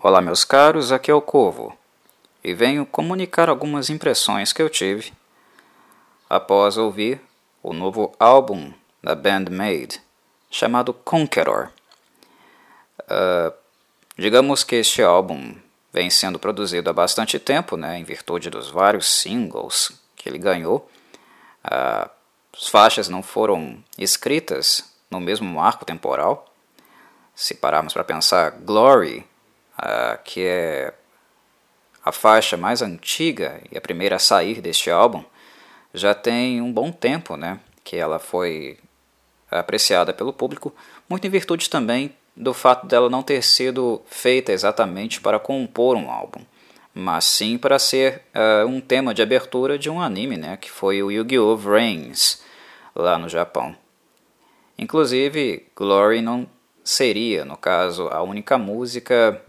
Olá, meus caros, aqui é o Corvo e venho comunicar algumas impressões que eu tive após ouvir o novo álbum da band Made chamado Conqueror. Uh, digamos que este álbum vem sendo produzido há bastante tempo, né, em virtude dos vários singles que ele ganhou. Uh, as faixas não foram escritas no mesmo marco temporal. Se pararmos para pensar, Glory uh, que é a faixa mais antiga e a primeira a sair deste álbum, já tem um bom tempo né, que ela foi apreciada pelo público, muito em virtude também do fato dela não ter sido feita exatamente para compor um álbum, mas sim para ser uh, um tema de abertura de um anime, né, que foi o Yu-Gi-Oh! Vrains, lá no Japão. Inclusive, Glory não seria, no caso, a única música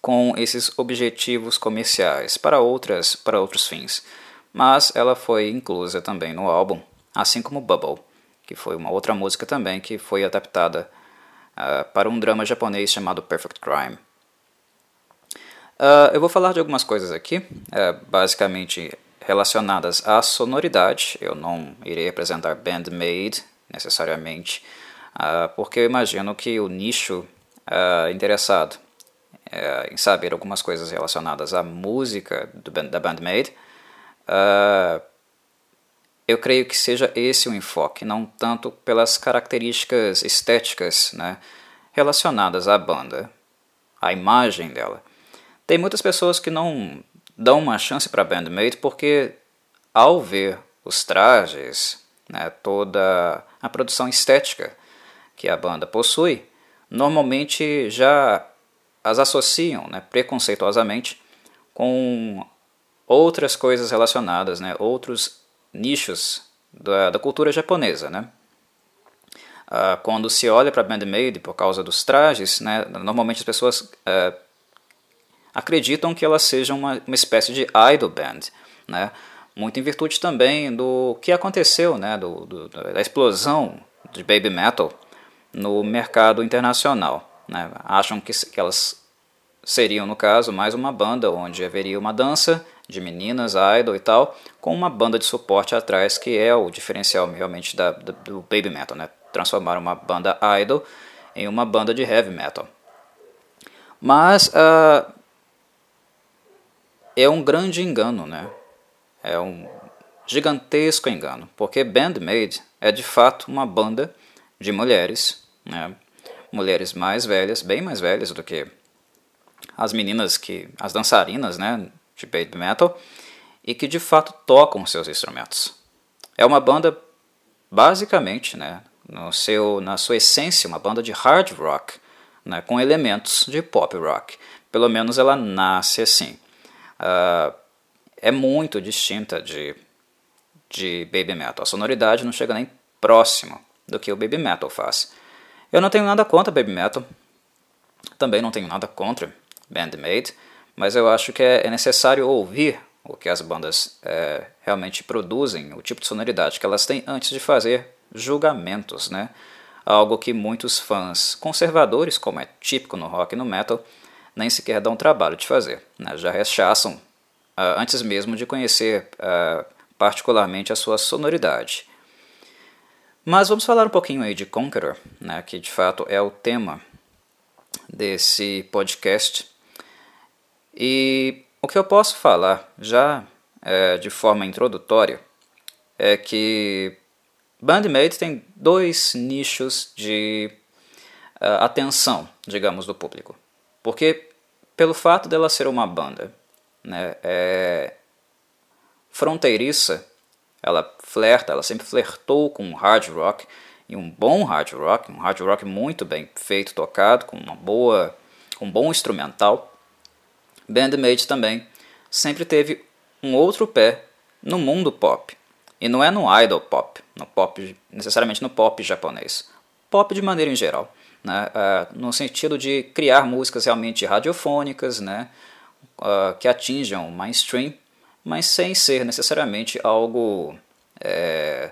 com esses objetivos comerciais para, outras, para outros fins, mas ela foi inclusa também no álbum, assim como Bubble, que foi uma outra música também que foi adaptada uh, para um drama japonês chamado Perfect Crime. Uh, eu vou falar de algumas coisas aqui, uh, basicamente relacionadas à sonoridade. Eu não irei apresentar Bandmade necessariamente, porque eu imagino que o nicho interessado é, em saber algumas coisas relacionadas à música do, da Bandmade, uh, eu creio que seja esse o enfoque, não tanto pelas características estéticas né, relacionadas à banda, à imagem dela. Tem muitas pessoas que não dão uma chance para a Bandmade porque, ao ver os trajes, né, toda a produção estética que a banda possui, normalmente já as associam né, preconceituosamente com outras coisas relacionadas, né, outros nichos da, da cultura japonesa. Né? Ah, quando se olha para Bandmade por causa dos trajes, né, normalmente as pessoas ah, acreditam que elas sejam uma, uma espécie de idol band, né? muito em virtude também do que aconteceu, né, do, do, da explosão de baby metal no mercado internacional. Né? Acham que, que elas seriam, no caso, mais uma banda onde haveria uma dança de meninas, idol e tal, com uma banda de suporte atrás, que é o diferencial realmente da, do, do baby metal, né? Transformar uma banda idol em uma banda de heavy metal. Mas uh, é um grande engano, né? É um gigantesco engano, porque Bandmade é de fato uma banda de mulheres, né? Mulheres mais velhas, bem mais velhas do que as meninas que as dançarinas, né, de baby metal, e que de fato tocam seus instrumentos. É uma banda basicamente, né, no seu na sua essência, uma banda de hard rock, né, com elementos de pop rock. Pelo menos ela nasce assim. Uh, é muito distinta de de baby metal. A sonoridade não chega nem próximo do que o baby metal faz. Eu não tenho nada contra baby metal, também não tenho nada contra Bandmade, mas eu acho que é, é necessário ouvir o que as bandas é, realmente produzem, o tipo de sonoridade que elas têm antes de fazer julgamentos, né? Algo que muitos fãs conservadores, como é típico no rock e no metal, nem sequer dão trabalho de fazer, né? já rechaçam uh, antes mesmo de conhecer uh, particularmente a sua sonoridade. Mas vamos falar um pouquinho aí de Conqueror, né, que de fato é o tema desse podcast. E o que eu posso falar já é, de forma introdutória é que Bandmate tem dois nichos de uh, atenção, digamos, do público. Porque pelo fato dela ser uma banda né, é, fronteiriça ela flerta, ela sempre flertou com hard rock e um bom hard rock, um hard rock muito bem feito, tocado, com uma boa, um bom instrumental. Bandmate também sempre teve um outro pé no mundo pop. E não é no idol pop, no pop necessariamente no pop japonês. Pop de maneira em geral. Né? Uh, no sentido de criar músicas realmente radiofônicas, né? Uh, que atinjam o mainstream mas sem ser necessariamente algo é,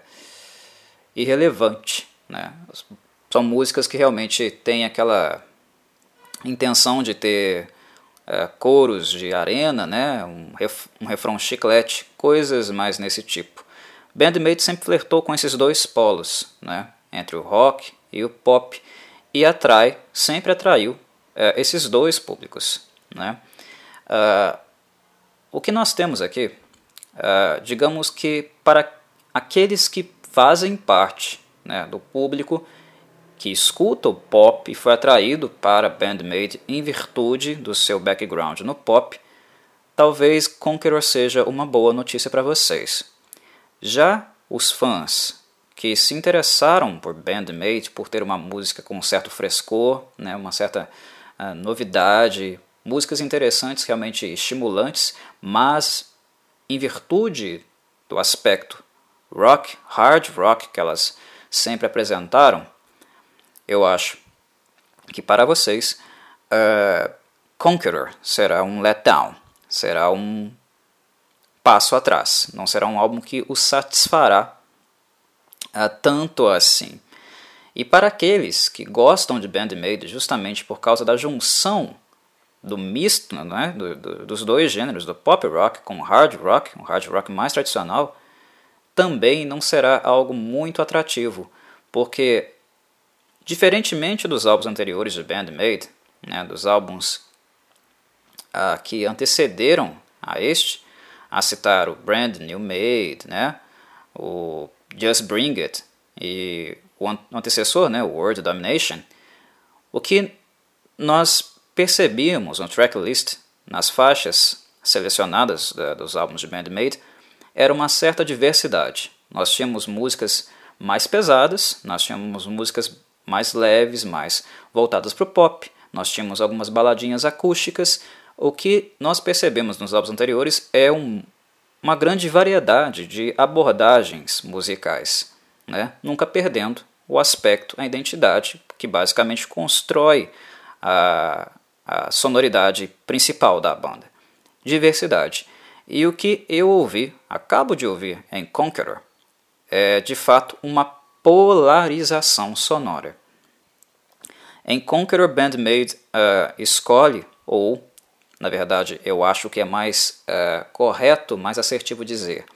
irrelevante. Né? São músicas que realmente têm aquela intenção de ter é, coros de arena, né, um, ref, um refrão chiclete, coisas mais nesse tipo. Bandmate sempre flertou com esses dois polos, né, entre o rock e o pop, e atrai, sempre atraiu é, esses dois públicos. Né. Uh, o que nós temos aqui, uh, digamos que para aqueles que fazem parte né, do público que escuta o pop e foi atraído para Bandmade em virtude do seu background no pop, talvez Conqueror seja uma boa notícia para vocês. Já os fãs que se interessaram por Bandmate por ter uma música com um certo frescor, né, uma certa uh, novidade, músicas interessantes, realmente estimulantes, mas em virtude do aspecto rock, hard rock que elas sempre apresentaram, eu acho que para vocês uh, Conqueror será um letdown, será um passo atrás, não será um álbum que os satisfará uh, tanto assim. E para aqueles que gostam de Bandmade justamente por causa da junção do misto né, do, do, dos dois gêneros, do pop rock com hard rock, um hard rock mais tradicional, também não será algo muito atrativo, porque diferentemente dos álbuns anteriores de Bandmade, né, dos álbuns uh, que antecederam a este, a citar o Brand New Made, né, o Just Bring It e o antecessor, né, o World Domination, o que nós percebíamos no tracklist, nas faixas selecionadas da, dos álbuns de Bandmade, era uma certa diversidade. Nós tínhamos músicas mais pesadas, nós tínhamos músicas mais leves, mais voltadas para o pop, nós tínhamos algumas baladinhas acústicas. O que nós percebemos nos álbuns anteriores é um, uma grande variedade de abordagens musicais, né? nunca perdendo o aspecto, a identidade, que basicamente constrói a, a sonoridade principal da banda. Diversidade. E o que eu ouvi, acabo de ouvir em Conqueror, é de fato uma polarização sonora. Em Conqueror Bandmade uh, escolhe, ou na verdade eu acho que é mais uh, correto, mais assertivo dizer,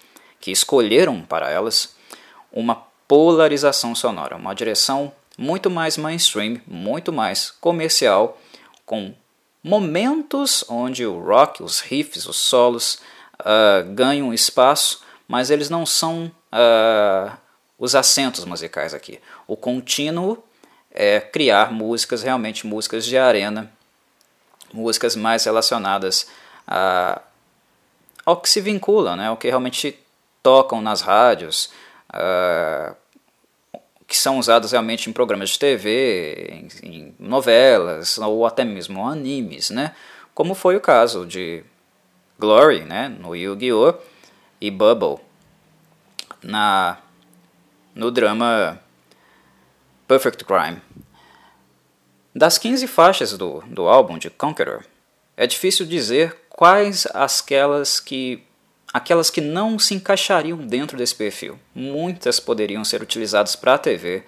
que escolheram para elas uma polarização sonora, uma direção muito mais mainstream, muito mais comercial, com momentos onde o rock, os riffs, os solos uh, ganham espaço, mas eles não são uh, os acentos musicais aqui. O contínuo é criar músicas, realmente músicas de arena, músicas mais relacionadas a, ao que se vinculam, né, ao que realmente tocam nas rádios, uh, que são usadas realmente em programas de TV, em, em novelas ou até mesmo animes, né, como foi o caso de Glory, né, no Yu-Gi-Oh! e Bubble na, no drama Perfect Crime. Das 15 faixas do, do álbum de Conqueror, é difícil dizer quais aquelas que aquelas que não se encaixariam dentro desse perfil. Muitas poderiam ser utilizadas para a TV,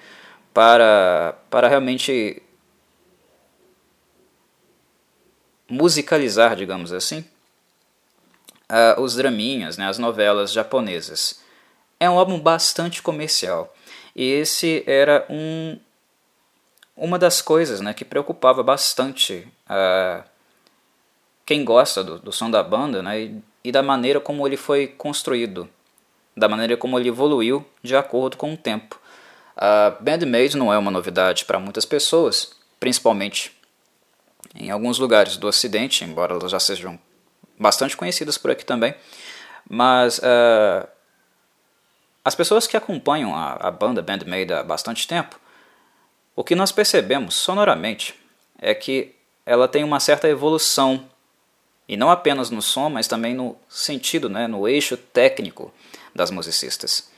para, para realmente musicalizar, digamos assim, uh, os draminhas, né, as novelas japonesas. É um álbum bastante comercial. E esse era um, uma das coisas né, que preocupava bastante uh, quem gosta do, do, som da banda né, e, e, da maneira como ele foi construído, da maneira como ele evoluiu de acordo com o tempo. Uh, Bandmade não é uma novidade para muitas pessoas, principalmente em alguns lugares do Ocidente, embora elas já sejam bastante conhecidas por aqui também, mas uh, as pessoas que acompanham a, a banda Bandmade há bastante tempo, o que nós percebemos sonoramente é que ela tem uma certa evolução, e não apenas no som, mas também no sentido, né, no eixo técnico das musicistas.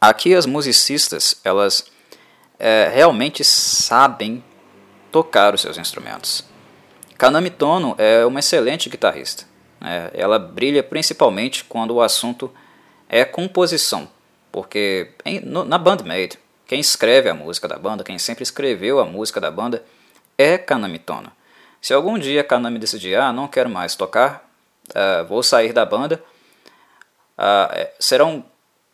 Aqui as musicistas, elas é, realmente sabem tocar os seus instrumentos. Kanami Tono é uma excelente guitarrista. É, ela brilha principalmente quando o assunto é composição, porque em, no, na Bandmade, quem escreve a música da banda, quem sempre escreveu a música da banda, é Kanamitona. Se algum dia Kanami decidir, ah, não quero mais tocar, uh, vou sair da banda, uh, será um,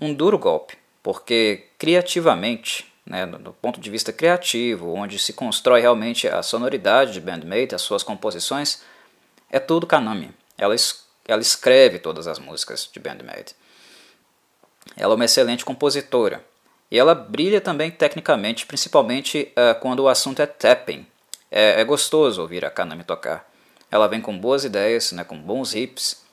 um duro golpe, porque criativamente, né, do ponto de vista criativo, onde se constrói realmente a sonoridade de Bandmate, as suas composições, é tudo Kanami. Ela, ela escreve todas as músicas de Bandmate. Ela é uma excelente compositora. E ela brilha também tecnicamente, principalmente uh, quando o assunto é tapping. É, é, gostoso ouvir a Kanami tocar. Ela vem com boas ideias, né, com bons riffs.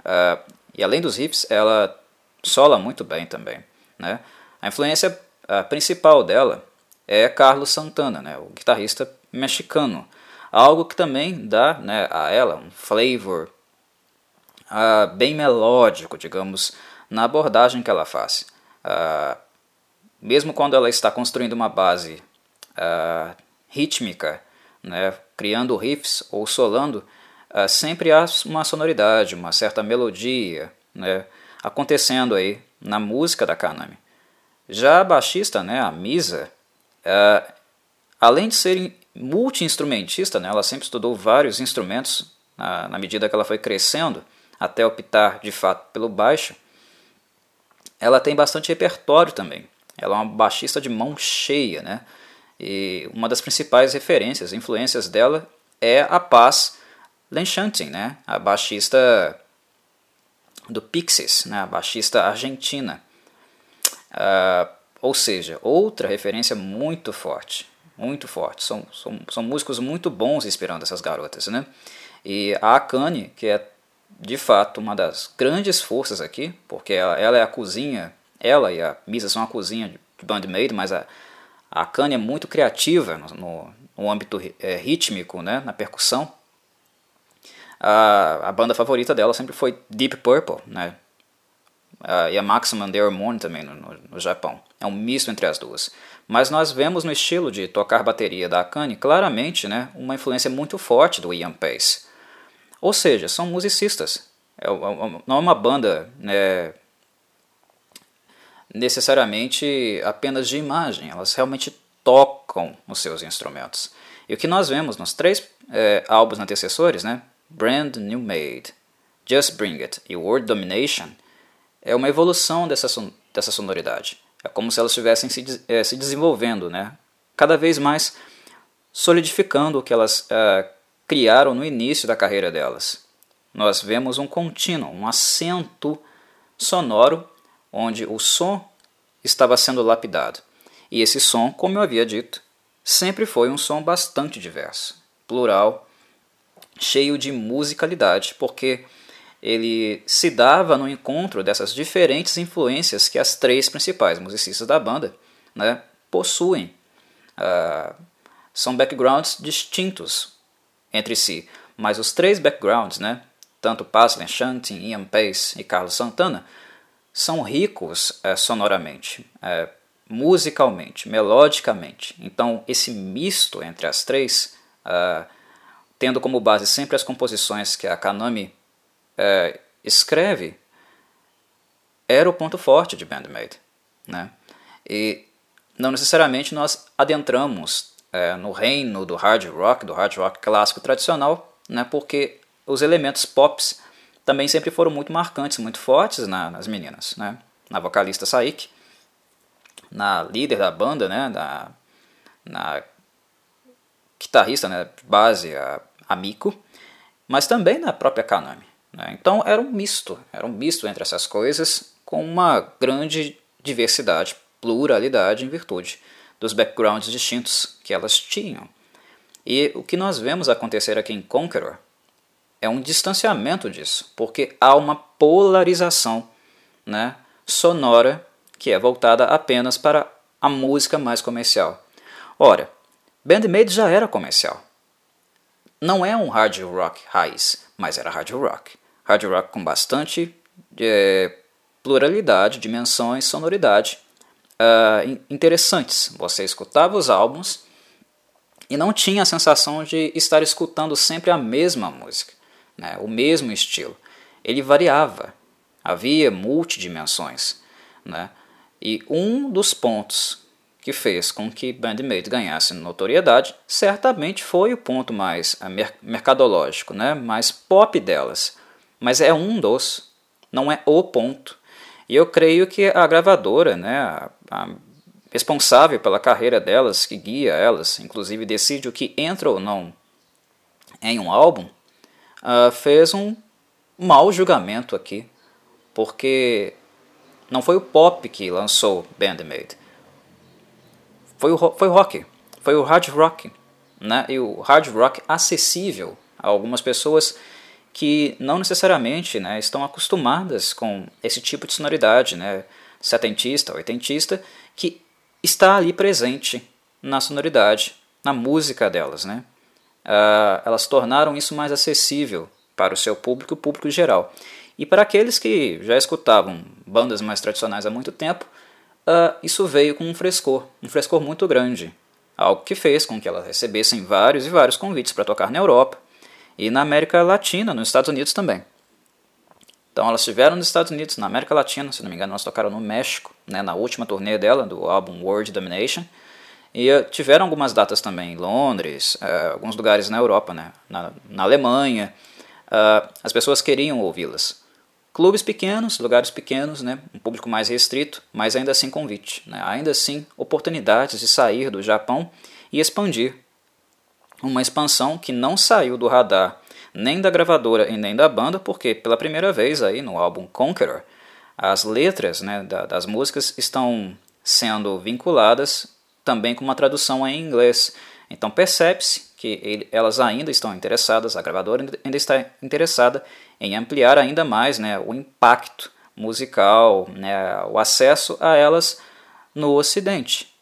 Uh, e além dos riffs, ela sola muito bem também. Né? A influência uh, principal dela é Carlos Santana, né, o guitarrista mexicano. Algo que também dá né, a ela um flavor bem melódico, digamos, na abordagem que ela faz. Uh, mesmo quando ela está construindo uma base uh, rítmica, né, criando riffs ou solando, uh, sempre há uma sonoridade, uma certa melodia né, acontecendo aí na música da Kanami. Já a baixista, né, a Misa, além de ser multi-instrumentista, né, ela sempre estudou vários instrumentos na medida que ela foi crescendo, até optar de fato pelo baixo, ela tem bastante repertório também. Ela é uma baixista de mão cheia, né? E uma das principais referências, influências dela é a Paz Lenchantin, né? A baixista do Pixies, né? A baixista argentina. Uh, ou seja, outra referência muito forte, muito forte. São, são, são músicos muito bons inspirando essas garotas, né? E a Akane, que é de fato uma das grandes forças aqui, porque ela, ela é a cozinha, ela e a Misa são a cozinha de Bandmade, mas a, a Kanye é muito criativa no, no, âmbito é, rítmico, né, na percussão. A, a banda favorita dela sempre foi Deep Purple, né, e a Maximum The Hormone também no, no, no Japão. É um misto entre as duas. Mas nós vemos no estilo de tocar bateria da Akane claramente né, uma influência muito forte do Ian Pace. Ou seja, são musicistas. É, não é uma banda né, necessariamente apenas de imagem, elas realmente tocam os seus instrumentos. E o que nós vemos nos três é, álbuns antecessores, né, Brand New Made, Just Bring It e World Domination, é uma evolução dessa, son dessa sonoridade. É como se elas estivessem se, é, se desenvolvendo, né, cada vez mais solidificando o que elas é, criaram no início da carreira delas. Nós vemos um contínuo, um acento sonoro onde o som estava sendo lapidado. E esse som, como eu havia dito, sempre foi um som bastante diverso, plural, cheio de musicalidade, porque ele se dava no encontro dessas diferentes influências que as três principais musicistas da banda né, possuem. Uh, são backgrounds distintos entre si, mas os três backgrounds, né, tanto Pasley Shantin, Ian Pace e Carlos Santana, são ricos é, sonoramente, é, musicalmente, melodicamente. Então, esse misto entre as três, é, tendo como base sempre as composições que a Kanami é, escreve, era o ponto forte de Bandmade. Né? E não necessariamente nós adentramos é, no reino do hard rock, do hard rock clássico tradicional, né, porque os elementos pops também sempre foram muito marcantes, muito fortes na, nas meninas. Né? Na vocalista Saik, na líder da banda, né, da, na guitarrista né, base, a, a Miko, mas também na própria Kanami. Né? Então era um misto, era um misto entre essas coisas, com uma grande diversidade, pluralidade em virtude dos backgrounds distintos que elas tinham. E o que nós vemos acontecer aqui em Conqueror é um distanciamento disso, porque há uma polarização né, sonora que é voltada apenas para a música mais comercial. Ora, Bandmade já era comercial. Não é um hard rock raiz, mas era hard rock. Hard rock com bastante é, pluralidade, dimensões, sonoridade uh, interessantes. Você escutava os álbuns e não tinha a sensação de estar escutando sempre a mesma música, né, o mesmo estilo. Ele variava, havia multidimensões. Né, e um dos pontos que fez com que Bandmate ganhasse notoriedade certamente foi o ponto mais eh, mercadológico, né, mais pop delas. Mas é um dos, não é o ponto. E eu creio que a gravadora, né, a, a responsável pela carreira delas, que guia elas, inclusive decide o que entra ou não em um álbum, uh, fez um mau julgamento aqui, porque não foi o pop que lançou Bandmade, foi o, foi o rock, foi o hard rock, né? e o hard rock acessível a algumas pessoas que não necessariamente né, estão acostumadas com esse tipo de sonoridade, né, setentista, oitentista, que está ali presente na sonoridade, na música delas. Né? Uh, elas tornaram isso mais acessível para o seu público, o público geral. E para aqueles que já escutavam bandas mais tradicionais há muito tempo, uh, isso veio com um frescor, um frescor muito grande. Algo que fez com que elas recebessem vários e vários convites para tocar na Europa, e na América Latina, nos Estados Unidos também. Então elas estiveram nos Estados Unidos, na América Latina, se não me engano, elas tocaram no México, né, na última turnê dela, do álbum World Domination. E uh, tiveram algumas datas também em Londres, uh, alguns lugares na Europa, né, na, na Alemanha. Uh, as pessoas queriam ouvi-las. Clubes pequenos, lugares pequenos, né, um público mais restrito, mas ainda assim convite. Né, ainda assim, oportunidades de sair do Japão e expandir uma expansão que não saiu do radar nem da gravadora e nem da banda, porque pela primeira vez aí no álbum Conqueror, as letras né, da, das músicas estão sendo vinculadas também com uma tradução em inglês. Então percebe-se que ele, elas ainda estão interessadas, a gravadora ainda está interessada em ampliar ainda mais né, o impacto musical, né, o acesso a elas no Ocidente.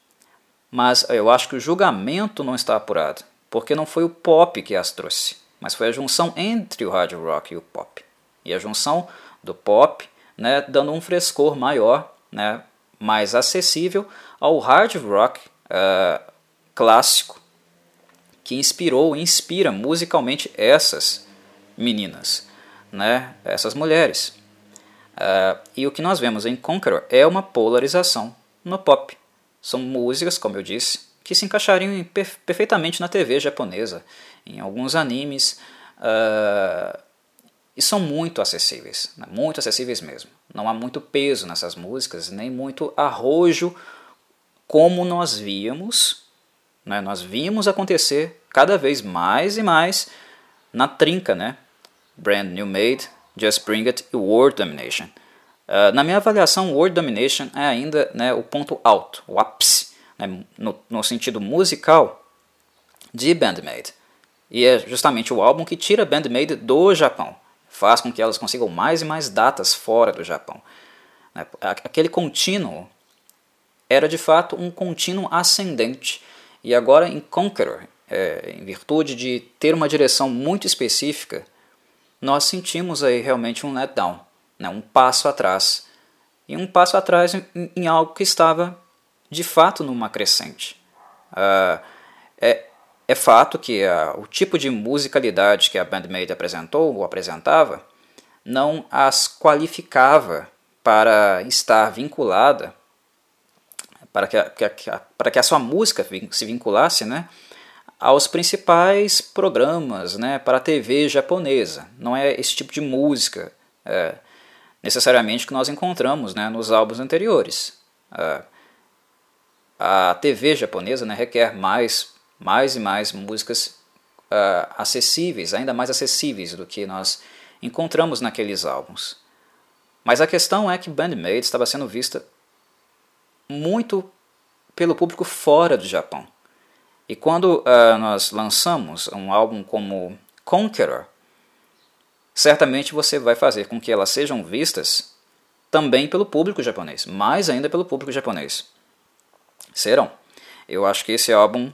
Mas eu acho que o julgamento não está apurado porque não foi o pop que as trouxe, mas foi a junção entre o hard rock e o pop. E a junção do pop, né, dando um frescor maior, né, mais acessível ao hard rock uh, clássico, que inspirou e inspira musicalmente essas meninas, né, essas mulheres. Uh, e o que nós vemos em Conqueror é uma polarização no pop. São músicas, como eu disse, que se encaixariam perfeitamente na TV japonesa, em alguns animes, uh, e são muito acessíveis, né? muito acessíveis mesmo. Não há muito peso nessas músicas, nem muito arrojo, como nós víamos, né? nós vimos acontecer cada vez mais e mais na trinca, né? Brand New Made, Just Bring It e World Domination. Uh, na minha avaliação, World Domination é ainda né, o ponto alto, o ápice né, no, no sentido musical, de Bandmade. E é justamente o álbum que tira Bandmade do Japão, faz com que elas consigam mais e mais datas fora do Japão. Né, aquele contínuo era de fato um contínuo ascendente. E agora em Conqueror, é, em virtude de ter uma direção muito específica, nós sentimos aí realmente um letdown, né, um passo atrás. E um passo atrás em, em algo que estava de fato numa crescente. Uh, é, é fato que uh, o tipo de musicalidade que a Bandmate apresentou ou apresentava não as qualificava para estar vinculada, para que a, que a, para que a sua música se vinculasse né, aos principais programas né, para a TV japonesa. Não é esse tipo de música é, necessariamente que nós encontramos né, nos álbuns anteriores. Uh, a TV japonesa né, requer mais, mais e mais músicas uh, acessíveis, ainda mais acessíveis do que nós encontramos naqueles álbuns. Mas a questão é que Bandmate estava sendo vista muito pelo público fora do Japão. E quando uh, nós lançamos um álbum como Conqueror, certamente você vai fazer com que elas sejam vistas também pelo público japonês, mais ainda pelo público japonês serão. Eu acho que esse álbum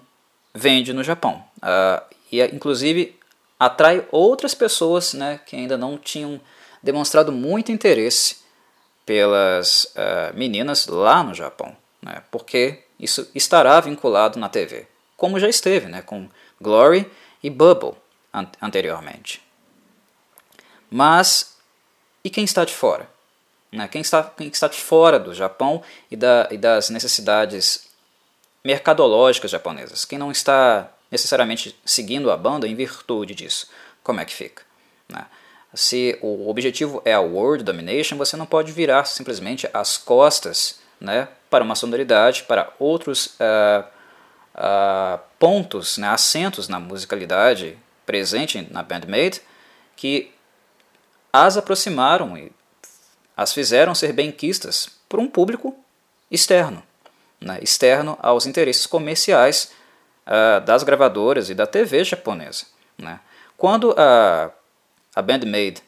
vende no Japão. Uh, e inclusive atrai outras pessoas né, que ainda não tinham demonstrado muito interesse pelas uh, meninas lá no Japão, né, porque isso estará vinculado na TV, como já esteve né, com Glory e Bubble an anteriormente. Mas e quem está de fora? Né, quem, está, quem está de fora do Japão e, da, e das necessidades mercadológicas japonesas. Quem não está necessariamente seguindo a banda em virtude disso, como é que fica? Né? Se o objetivo é a world domination, você não pode virar simplesmente as costas né, para uma sonoridade, para outros uh, uh, pontos, né, acentos na musicalidade presente na Bandmade que as aproximaram e as fizeram ser benquistas por um público externo, né, externo aos interesses comerciais uh, das gravadoras e da TV japonesa. Né. Quando a, a Bandmade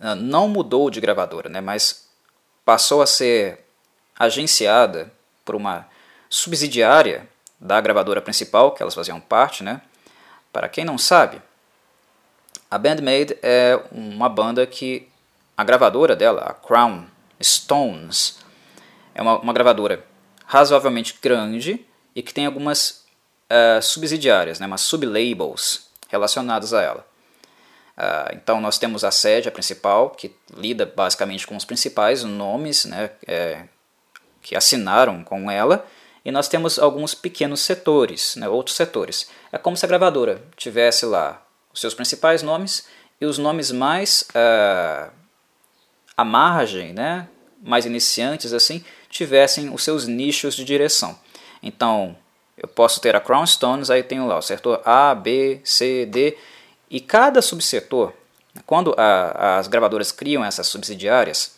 uh, não mudou de gravadora, né, mas passou a ser agenciada por uma subsidiária da gravadora principal, que elas faziam parte, né? Para quem não sabe, a Bandmade é uma banda que a gravadora dela, a Crown Stones, é uma, uma gravadora razoavelmente grande e que tem algumas uh, subsidiárias, né, umas sublabels relacionadas a ela. Uh, então nós temos a sede, a principal, que lida basicamente com os principais nomes né, é, que assinaram com ela, e nós temos alguns pequenos setores, né, outros setores. É como se a gravadora tivesse lá os seus principais nomes e os nomes mais uh, à margem, né, mais iniciantes assim, tivessem os seus nichos de direção. Então, eu posso ter a Crown Stones, aí tenho lá o setor A, B, C, D, e cada subsetor, quando a, as gravadoras criam essas subsidiárias,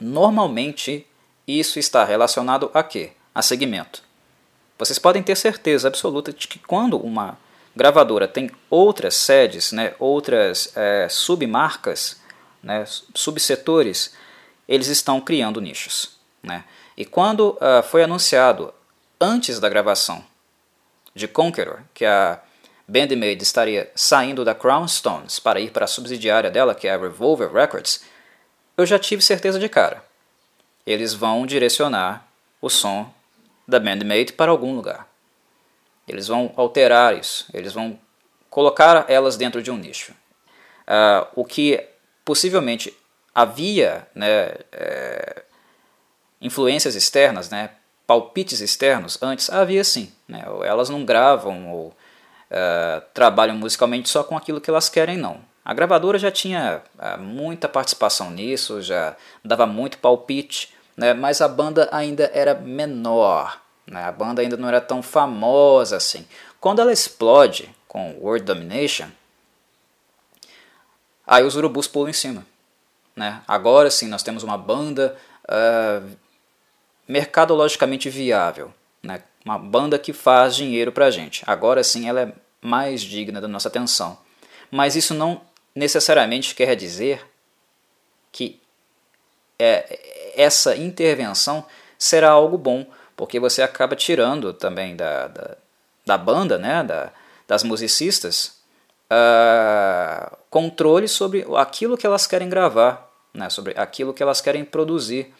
normalmente isso está relacionado a quê? A segmento. Vocês podem ter certeza absoluta de que quando uma gravadora tem outras sedes, né, outras é, submarcas, né, subsetores, eles estão criando nichos. Né? E quando uh, foi anunciado antes da gravação de Conqueror que a Bandmade estaria saindo da Crown Stones para ir para a subsidiária dela, que é a Revolver Records, eu já tive certeza de cara eles vão direcionar o som da Bandmate para algum lugar. Eles vão alterar isso, eles vão colocar elas dentro de um nicho. Uh, o que possivelmente havia né, é, influências externas, né, palpites externos, antes havia sim. Né, elas não gravam ou uh, trabalham musicalmente só com aquilo que elas querem, não. A gravadora já tinha uh, muita participação nisso, já dava muito palpite, né, mas a banda ainda era menor, né, a banda ainda não era tão famosa assim. Quando ela explode com World Domination, aí os urubus pulam em cima. Né? Agora sim nós temos uma banda uh, mercadologicamente viável, né? uma banda que faz dinheiro para a gente. Agora sim ela é mais digna da nossa atenção. Mas isso não necessariamente quer dizer que é, essa intervenção será algo bom, porque você acaba tirando também da, da, da banda, né, da, das musicistas, uh, controle sobre aquilo que elas querem gravar, né, sobre aquilo que elas querem produzir.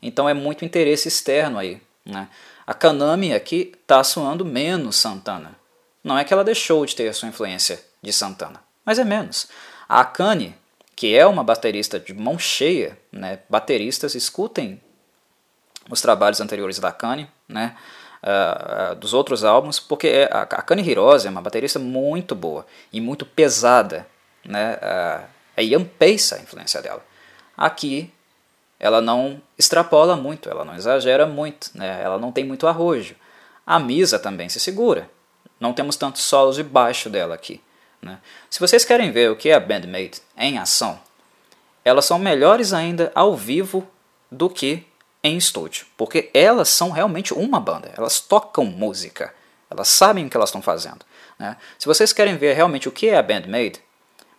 Então é muito interesse externo aí. Né. A Kanami aqui está soando menos Santana. Não é que ela deixou de ter a sua influência de Santana, mas é menos. A Akane que é uma baterista de mão cheia, né? Bateristas, escutem os trabalhos anteriores da Kanye, né? Uh, uh, dos outros álbuns, porque é, a, a Kanye Hirose é uma baterista muito boa e muito pesada, né? Uh, é Ian Pace a influência dela. Aqui ela não extrapola muito, ela não exagera muito, né? ela não tem muito arrojo. A Misa também se segura. Não temos tantos solos de baixo dela aqui. Né? Se vocês querem ver o que é a Bandmate em ação, elas são melhores ainda ao vivo do que em estúdio, porque elas são realmente uma banda, elas tocam música, elas sabem o que elas estão fazendo. Né? Se vocês querem ver realmente o que é a Bandmate,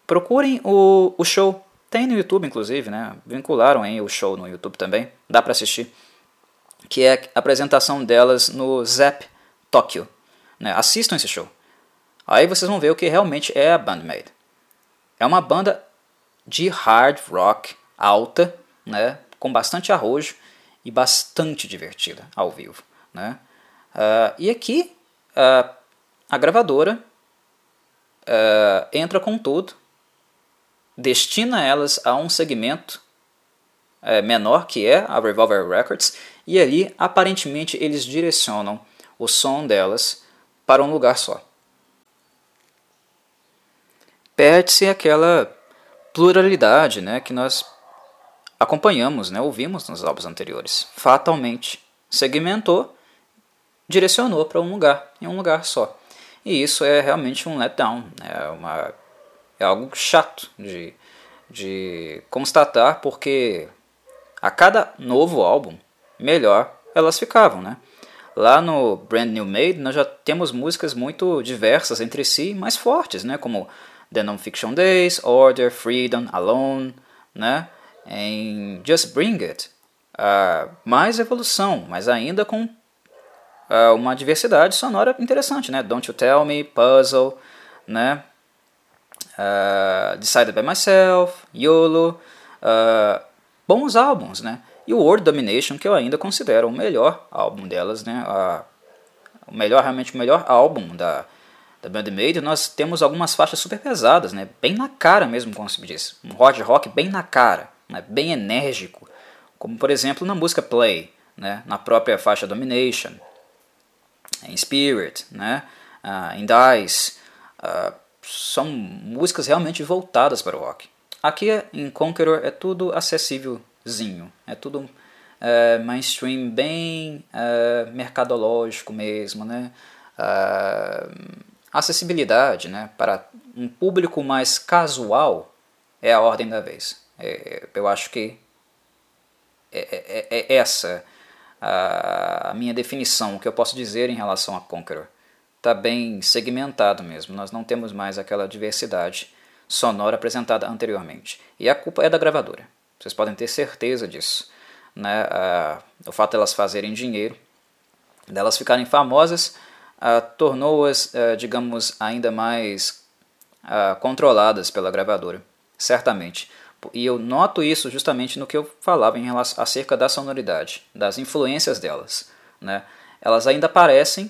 procurem o, o show, tem no YouTube inclusive, né? vincularam aí o show no YouTube também, dá para assistir, que é a apresentação delas no Zap Tokyo. Né? Assistam esse show. Aí vocês vão ver o que realmente é a Bandmade. É uma banda de hard rock alta, né, com bastante arrojo e bastante divertida ao vivo. Né? Uh, e aqui uh, a gravadora uh, entra com tudo, destina elas a um segmento menor que é a Revolver Records e ali aparentemente eles direcionam o som delas para um lugar só. Perde-se aquela pluralidade né, que nós acompanhamos, né, ouvimos nos álbuns anteriores. Fatalmente segmentou, direcionou para um lugar, em um lugar só. E isso é realmente um letdown, é, uma, é algo chato de, de constatar, porque a cada novo álbum, melhor elas ficavam, né? Lá no Brand New Made, nós já temos músicas muito diversas entre si, mais fortes, né? Como The Non-Fiction Days, Order, Freedom, Alone, né? Em Just Bring It, uh, mais evolução, mas ainda com uh, uma diversidade sonora interessante, né? Don't You Tell Me, Puzzle, né? Uh, Decided By Myself, YOLO, uh, bons álbuns, né? E o World Domination, que eu ainda considero o melhor álbum delas, né? o melhor, realmente o melhor álbum da, da Band Made, nós temos algumas faixas super pesadas, né? Bem na cara mesmo, como se diz. Um hard rock bem na cara, né? bem enérgico. Como, por exemplo, na música Play, né? na própria faixa Domination, em Spirit, né? Uh, in Dice. Uh, são músicas realmente voltadas para o rock. Aqui em Conqueror é tudo acessívelzinho, é tudo é, mainstream bem é, mercadológico mesmo, né? Uh, acessibilidade né, para um público mais casual é a ordem da vez. É, eu acho que é, é, é essa a, minha definição, o que eu posso dizer em relação a Conqueror. Está bem segmentado mesmo, nós não temos mais aquela diversidade sonora apresentada anteriormente. E a culpa é da gravadora. Vocês podem ter certeza disso. Né? Ah, o fato delas de fazerem dinheiro, delas ficarem famosas, ah, tornou-as, ah, digamos, ainda mais controladas pela gravadora. Certamente. E eu noto isso justamente no que eu falava em relação acerca da sonoridade, das influências delas. Né? Elas ainda aparecem,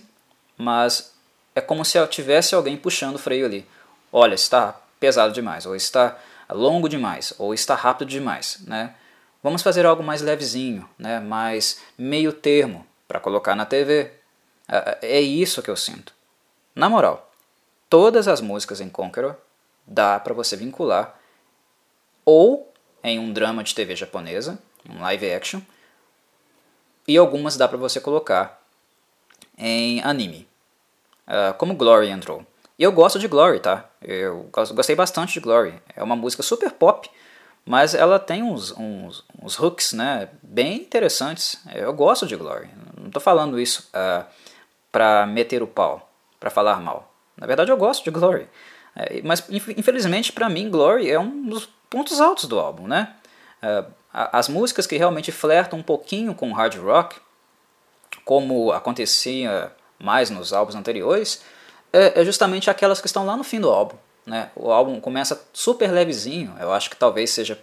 mas é como se tivesse alguém puxando o freio ali. Olha, está pesado demais, ou está longo demais, ou está rápido demais, né? Vamos fazer algo mais levezinho, né? mais meio termo para colocar na TV. É, é isso que eu sinto. Na moral, todas as músicas em Conqueror dá para você vincular ou em um drama de TV japonesa, um live action, e algumas dá para você colocar em anime, uh, como Glory entrou. E eu gosto de Glory, tá? Eu gostei bastante de Glory. É uma música super pop, mas ela tem uns, uns, uns hooks né, bem interessantes. Eu gosto de Glory. Não estou falando isso uh, para meter o pau, para falar mal. Na verdade, eu gosto de Glory. É, mas, infelizmente, para mim, Glory é um dos pontos altos do álbum. Né? Uh, as músicas que realmente flertam um pouquinho com hard rock, como acontecia mais nos álbuns anteriores, é, é justamente aquelas que estão lá no fim do álbum. Né? O álbum começa super levezinho, eu acho que talvez seja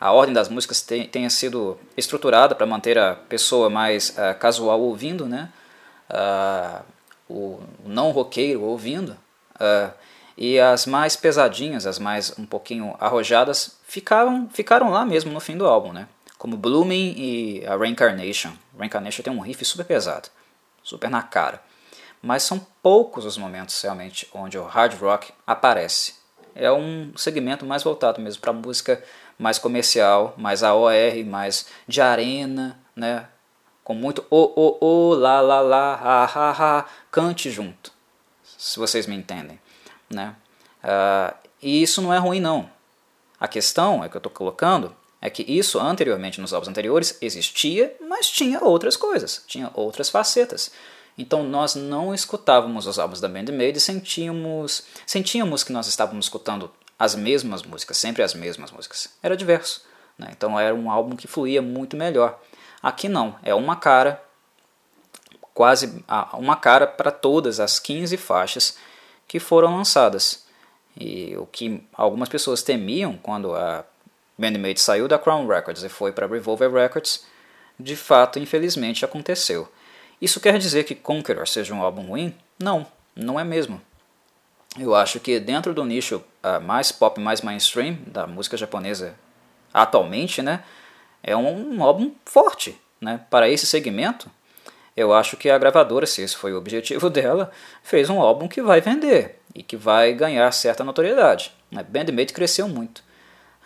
a ordem das músicas tenha sido estruturada para manter a pessoa mais uh, casual ouvindo, né? Uh, o não roqueiro ouvindo, uh, e as mais pesadinhas, as mais um pouquinho arrojadas, ficaram, ficaram lá mesmo no fim do álbum, né? como Blooming e a Reincarnation. Reincarnation tem um riff super pesado, super na cara mas são poucos os momentos realmente onde o hard rock aparece. É um segmento mais voltado mesmo para música mais comercial, mais AOR, mais de arena, né? Com muito o, o, o, lá, lá, lá, ha, ha, ha, cante junto, se vocês me entendem, né? Uh, e isso não é ruim não. A questão é que eu estou colocando é que isso anteriormente nos álbuns anteriores existia, mas tinha outras coisas, tinha outras facetas. Então nós não escutávamos os álbuns da Band Made e sentíamos, sentíamos que nós estávamos escutando as mesmas músicas, sempre as mesmas músicas. Era diverso. Né? Então era um álbum que fluía muito melhor. Aqui não, é uma cara, quase uma cara para todas as 15 faixas que foram lançadas. E o que algumas pessoas temiam quando a Bandmate saiu da Crown Records e foi para Revolver Records, de fato, infelizmente, aconteceu. Isso quer dizer que Conqueror seja um álbum ruim? Não, não é mesmo. Eu acho que dentro do nicho uh, mais pop, mais mainstream da música japonesa atualmente, né, é um, um álbum forte. né, para esse segmento, eu acho que a gravadora, se esse foi o objetivo dela, fez um álbum que vai vender e que vai ganhar certa notoriedade. Né? Bandmate cresceu muito,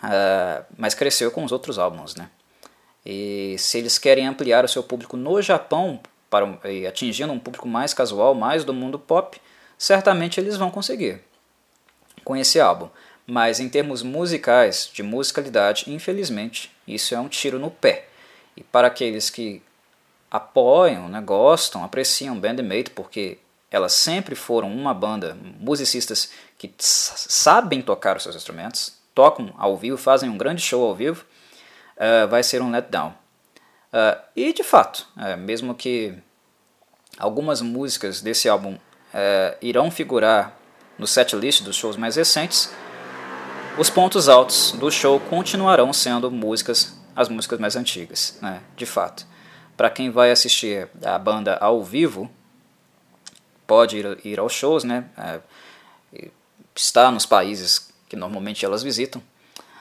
uh, mas cresceu com os outros álbuns. Né? E se eles querem ampliar o seu público no Japão, para, e atingindo um público mais casual, mais do mundo pop, certamente eles vão conseguir com esse álbum. Mas em termos musicais, de musicalidade, infelizmente, isso é um tiro no pé. E para aqueles que apoiam, né, gostam, apreciam Bandmate, porque elas sempre foram uma banda, musicistas que sabem tocar os seus instrumentos, tocam ao vivo, fazem um grande show ao vivo, uh, vai ser um letdown. Uh, e de fato, uh, mesmo que algumas músicas desse álbum irão figurar no setlist dos shows mais recentes, os pontos altos do show continuarão sendo músicas, as músicas mais antigas, né, de fato. Para quem vai assistir a banda ao vivo, pode ir, ir aos shows, né? É, está nos países que normalmente elas visitam,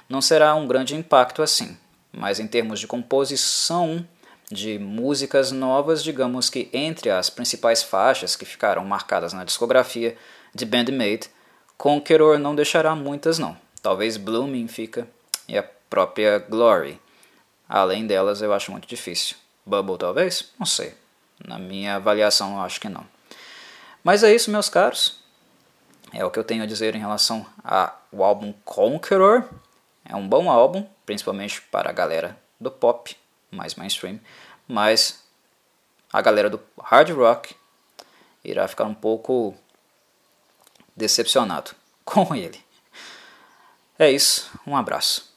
não será um grande impacto assim. Mas em termos de composição de músicas novas, digamos que entre as principais faixas que ficaram marcadas na discografia de Bandmate, Conqueror não deixará muitas não. Talvez Blooming fica e a própria Glory. Além delas, eu acho muito difícil. Bubble, talvez? Não sei. Na minha avaliação, eu acho que não. Mas é isso, meus caros. É o que eu tenho a dizer em relação ao álbum Conqueror. É um bom álbum, principalmente para a galera do pop, mais mainstream. Mas a galera do hard rock irá ficar um pouco decepcionado com ele. É isso, um abraço.